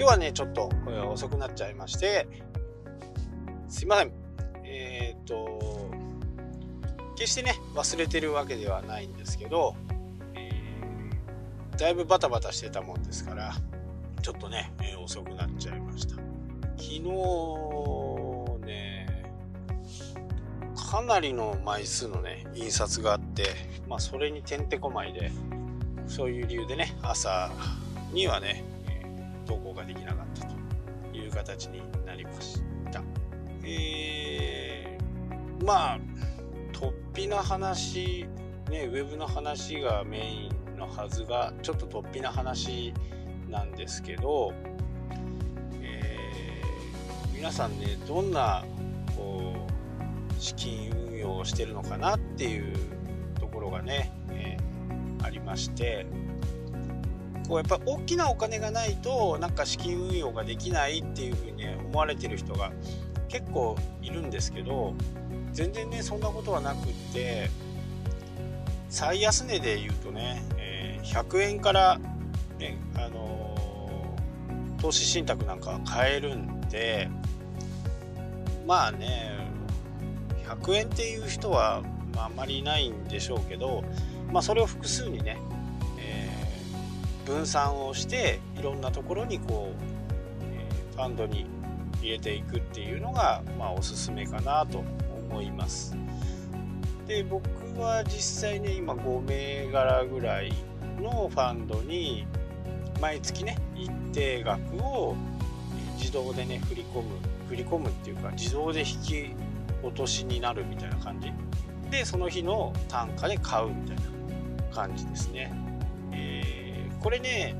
日はね、ちょっと遅くなっちゃいまして、すいません。えっ、ー、と、決してね、忘れてるわけではないんですけど、えー、だいぶバタバタしてたもんですから、ちょっとね、えー、遅くなっちゃいました。昨日ね、かなりの枚数のね、印刷があって、まあ、それにてんてこまいで、そういう理由でね、朝にはね、ができなかったという形になりました。えー、まあ、突飛な話、ね、ウェブの話がメインのはずが、ちょっと突飛な話なんですけど、えー、皆さんね、どんなこう資金運用をしてるのかなっていうところがね、えー、ありまして、こうやっぱ大きなお金がないとなんか資金運用ができないっていうふうに、思われてる人が結構いるんですけど全然ねそんなことはなくって最安値で言うとね、えー、100円から、ねあのー、投資信託なんかは買えるんでまあね100円っていう人は、まあ、あまりいないんでしょうけど、まあ、それを複数にね分散をしていろんなところにこう、えファンドに入れていくっていうのが、まあ、おすすめかなと思います。で僕は実際ね今5銘柄ぐらいのファンドに毎月ね一定額を自動でね振り込む振り込むっていうか自動で引き落としになるみたいな感じでその日の単価で買うみたいな感じですね。これね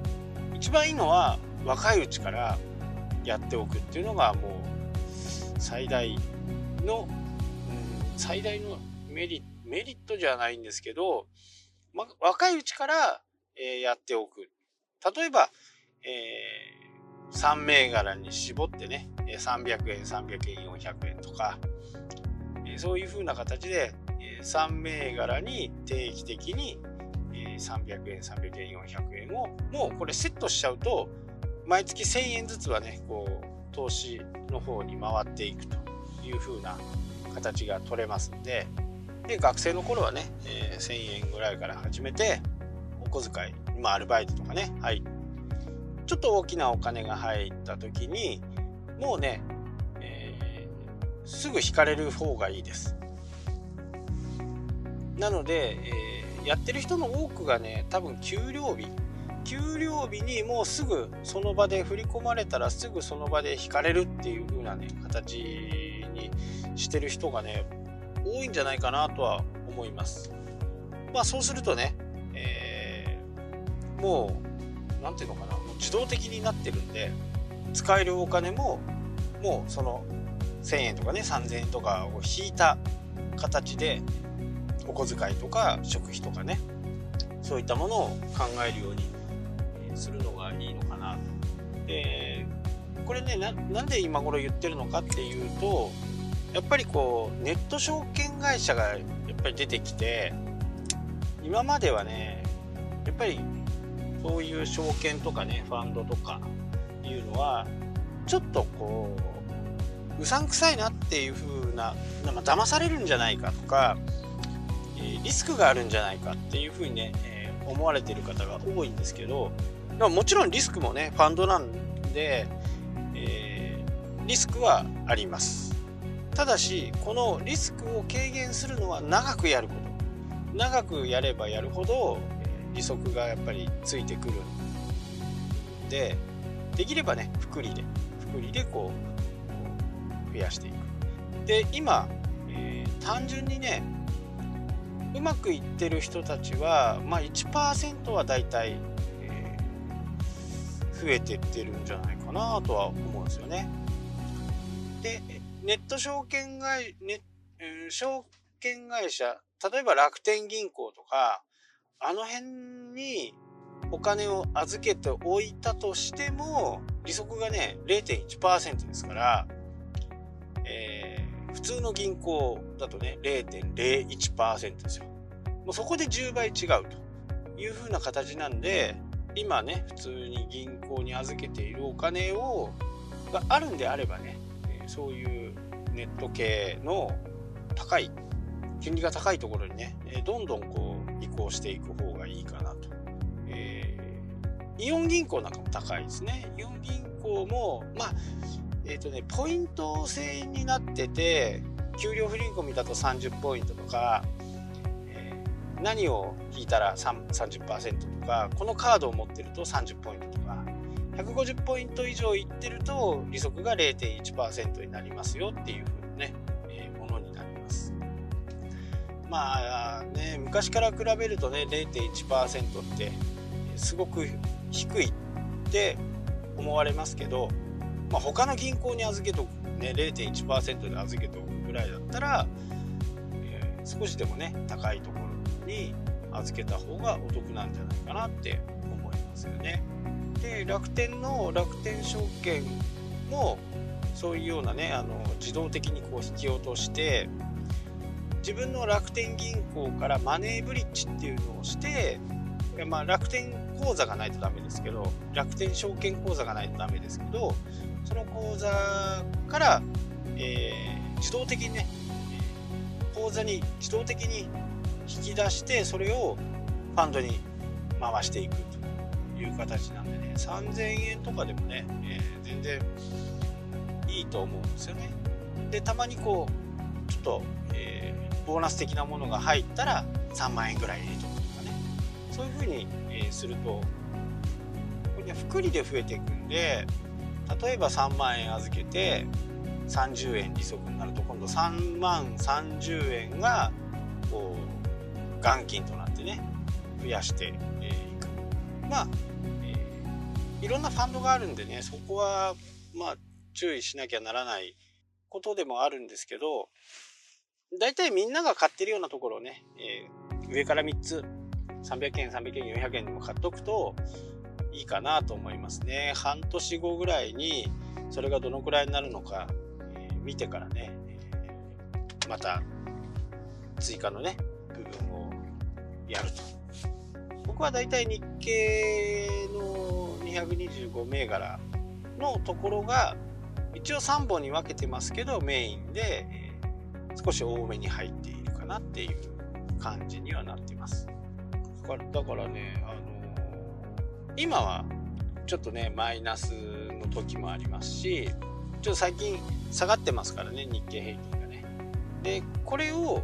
一番いいのは若いうちからやっておくっていうのがもう最大の、うん、最大のメリメリットじゃないんですけど、ま、若いうちから、えー、やっておく。例えば、えー、3銘柄に絞ってね300円300円400円とかえそういう風な形で3銘柄に定期的に300円300円400円をもうこれセットしちゃうと毎月1000円ずつはねこう投資の方に回っていくという風な形が取れますんでで学生の頃はね、えー、1000円ぐらいから始めてお小遣い、まあ、アルバイトとかねはい。ちょっと大きなお金が入った時にもうね、えー、すぐ引かれる方がいいです。なので、えーやってる人の多くがね多分給料日。給料日にもうすぐその場で振り込まれたらすぐその場で引かれるっていう風なね形にしてる人がね多いんじゃないかなとは思います。まあそうするとね、えー、もう何ていうのかなもう自動的になってるんで使えるお金ももうその1000円とかね3000円とかを引いた形でお小遣いとか食費とかね。そういったものを考えるようにするのがいいのかなでこれねなんで今頃言ってるのかっていうとやっぱりこうネット証券会社がやっぱり出てきて今まではねやっぱりそういう証券とかねファンドとかいうのはちょっとこううさんくさいなっていう風な、まあ、騙されるんじゃないかとかリスクがあるんじゃないかっていうふうにね、え、思われてる方が多いんですけどでもちろんリスクもねファンドなんで、え、リスクはあります。ただしこのリスクを軽減するのは長くやること。長くやればやるほど利息がやっぱりついてくるんでできればね複利で複利でこう増やしていく。で今、えー、単純にねうまくいってる人たちは、まあ、1%はだいたい、えー、増えてってるんじゃないかなとは思うんですよね。でネット証券会、ネ証券会社例えば楽天銀行とかあの辺にお金を預けておいたとしても利息がね0.1%ですから、えー普通の銀行だとね、0.01%ですよ。もうそこで10倍違うというふうな形なんで、今ね普通に銀行に預けているお金をがあるんであればねそういうネット系の高い金利が高いところにねどんどんこう移行していく方がいいかなと、えー、イオン銀行なんかも高いですねイオン銀行もまあえっ、ー、とねポイント制になってて給料不履込みだと30ポイントとかえ何を引いたら30%とかこのカードを持ってると30ポイントとか150ポイント以上いってると利息が0.1%になりますよっていう風なね、えー、ものになります。まあね昔から比べるとね0.1%ってすごく低いって思われますけど、まあ、他の銀行に預けとくね0.1%で預けとくぐらいだったら、えー、少しでもね高いところに預けた方がお得なんじゃないかなって思いますよね。で楽天の楽天証券もそういうようなねあの自動的にこう引き落として自分の楽天銀行からマネーブリッジっていうのをしてまあ、楽天口座がないとダメですけど楽天証券口座がないとダメですけどその口座から、えー、自動的にね口座に自動的に引き出してそれをファンドに回していくという形なんでね3000円とかでもね、えー、全然いいと思うんですよね。でたまにこうちょっと、えー、ボーナス的なものが入ったら3万円ぐらい入れとくとかね。そういう風に、えー、するとこれね複利で増えていくんで例えば3万円預けて30円利息になると今度3万30円がこう元金となってね増やしていく。まあ、えー、いろんなファンドがあるんでねそこはまあ注意しなきゃならないことでもあるんですけど大体みんなが買ってるようなところをね、えー、上から3つ300円300円400円でも買っとくといいかなと思いますね。半年後ぐらいにそれがどのくらいになるのか、え、見てからね、え、また追加のね部分をやると。僕はだいたい日経の225銘柄のところが一応3本に分けてますけどメインで、え、少し多めに入っているかなっていう感じにはなってます。だからね、あの、今はちょっとねマイナスの時もありますしちょっと最近下がってますからね日経平均がね。でこれを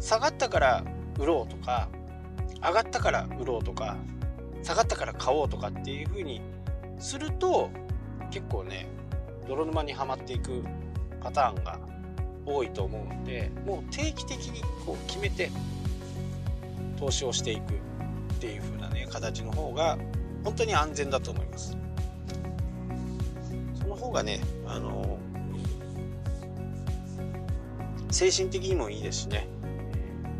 下がったから売ろうとか上がったから売ろうとか下がったから買おうとかっていう風にすると結構ね泥沼にはまっていくパターンが多いと思うんでもう定期的にこう決めて投資をしていくっていう風なね形の方が本当に安全だと思います。その方がねあの精神的にもいいですしね。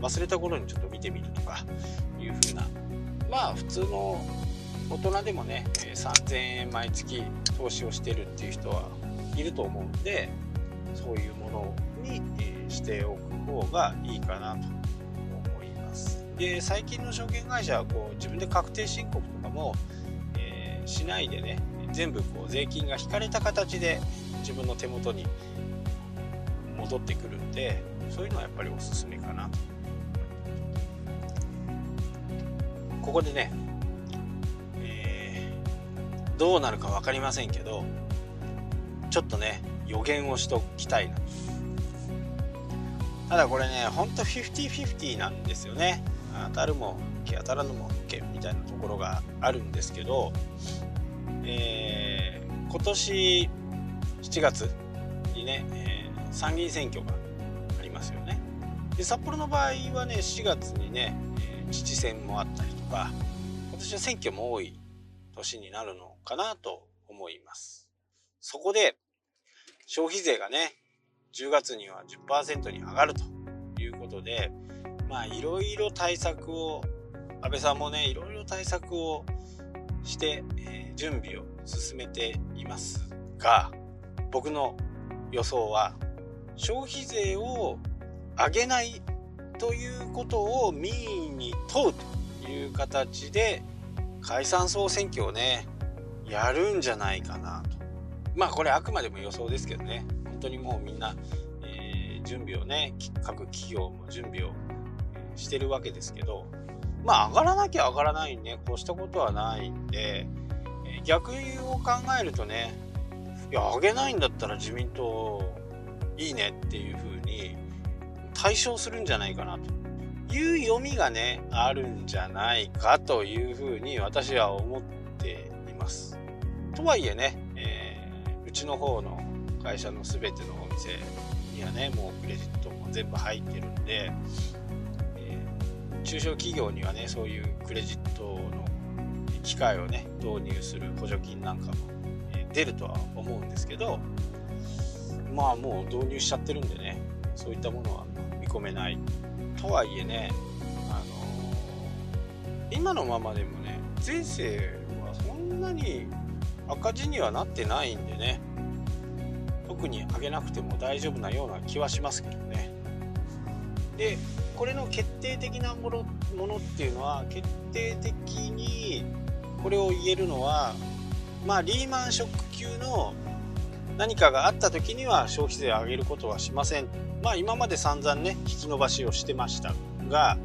忘れた頃にちょっと見てみるとかいう風な。まあ普通の大人でもね3000円毎月投資をしてるっていう人はいると思うんでそういうものにしておく方がいいかなと。で最近の証券会社はこう自分で確定申告とかも、えー、しないでね全部こう税金が引かれた形で自分の手元に戻ってくるんでそういうのはやっぱりおすすめかな。ここでね、えー、どうなるか分かりませんけどちょっとね予言をしときたいな。ただこれねほんと50-50なんですよね。当たるも受け当たらぬも OK みたいなところがあるんですけど、えー、今年7月にね、えー、参議院選挙がありますよね。で札幌の場合はね4月にね、えー、知事選もあったりとか今年は選挙も多い年になるのかなと思います。そこで消費税がね10月には10%に上がるということでまあいろいろ対策を安倍さんもねいろいろ対策をして、えー、準備を進めていますが僕の予想は消費税を上げないということを民意に問うという形で解散総選挙をねやるんじゃないかなと。まあこれあくまでも予想ですけどね。本当にもうみんな、えー、準備をね各企業も準備をしてるわけですけどまあ上がらなきゃ上がらないにねこうしたことはないんで、え、逆を考えるとねいや上げないんだったら自民党いいねっていう風に対象するんじゃないかなという読みがねあるんじゃないかという風に私は思っています。とはいえね、えー、うちの方の会社の全てのお店にはねもうクレジットも全部入ってるんで、中小企業にはねそういうクレジットの機械をね導入する補助金なんかも、え出るとは思うんですけどまあもう導入しちゃってるんでねそういったものは見込めないとはいえねあのー、今のままでもね前世はそんなに赤字にはなってないんでね特に上げなくても大丈夫なような気はしますけどね。でこれの決定的なものものっていうのは決定的にこれを言えるのはまあリーマンショック級の何かがあった時には消費税を上げることはしません。まあ今まで散々ね、引き延ばしをしてましたが、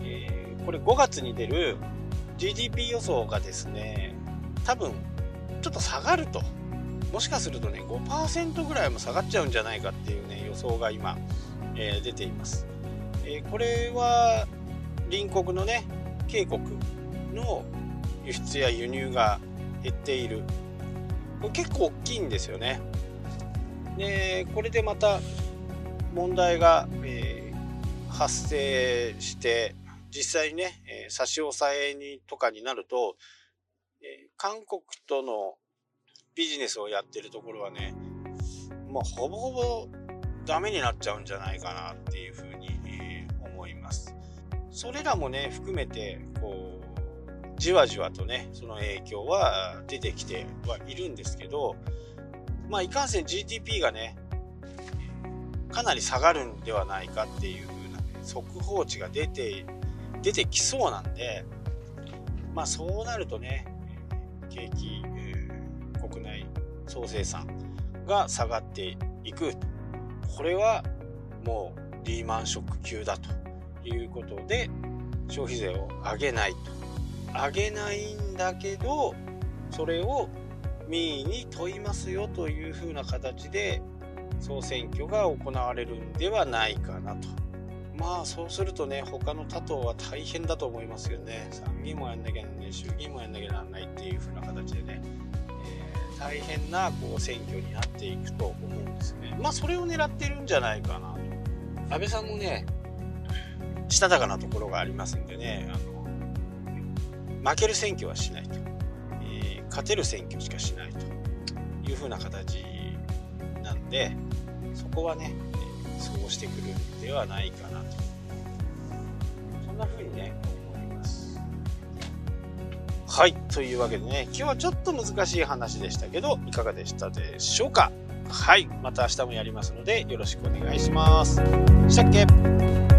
えー、これ5月に出る GDP 予想がですね、多分ちょっと下がると。もしかするとね、5%ぐらいも下がっちゃうんじゃないかっていうね、予想が今、えー、出ています。えー、これは隣国のね、渓谷の輸出や輸入が減っているこれ結構大きいんですよね。でこれでまた問題が、えー、発生して実際にね、えー、差し押さえにとかになると、えー、韓国とのビジネスをやってるところはねもうほぼほぼダメになっちゃうんじゃないかなっていうふうに、ます。それらもね含めてこうじわじわとねその影響は出てきてはいるんですけどまあいかんせん GDP がねかなり下がるんではないかっていう風な、ね、速報値が出て出てきそうなんでまあそうなるとね景気、えー、国内総生産が下がっていくこれはもうリーマンショック級だということで消費税を上げないと。あげないんだけどそれを民意に問いますよというふうな形で総選挙が行われるんではないかなと。まあそうするとね他の他党は大変だと思いますよね。参議院もやんなきゃなんない衆議院もやんなきゃなんないっていう風な形でね、えー、大変なこう選挙になっていくと思うんですね。まあそれを狙ってるんじゃないかなと。安倍さんもねしたたかなところがありますんでねあの負ける選挙はしないと、えー、勝てる選挙しかしないというふうな形なんでそこはね、えー、そうしてくるんではないかなと。そんなふうにね思います。はいというわけでね今日はちょっと難しい話でしたけどいかがでしたでしょうか。はいまた明日もやりますのでよろしくお願いします。したっけ？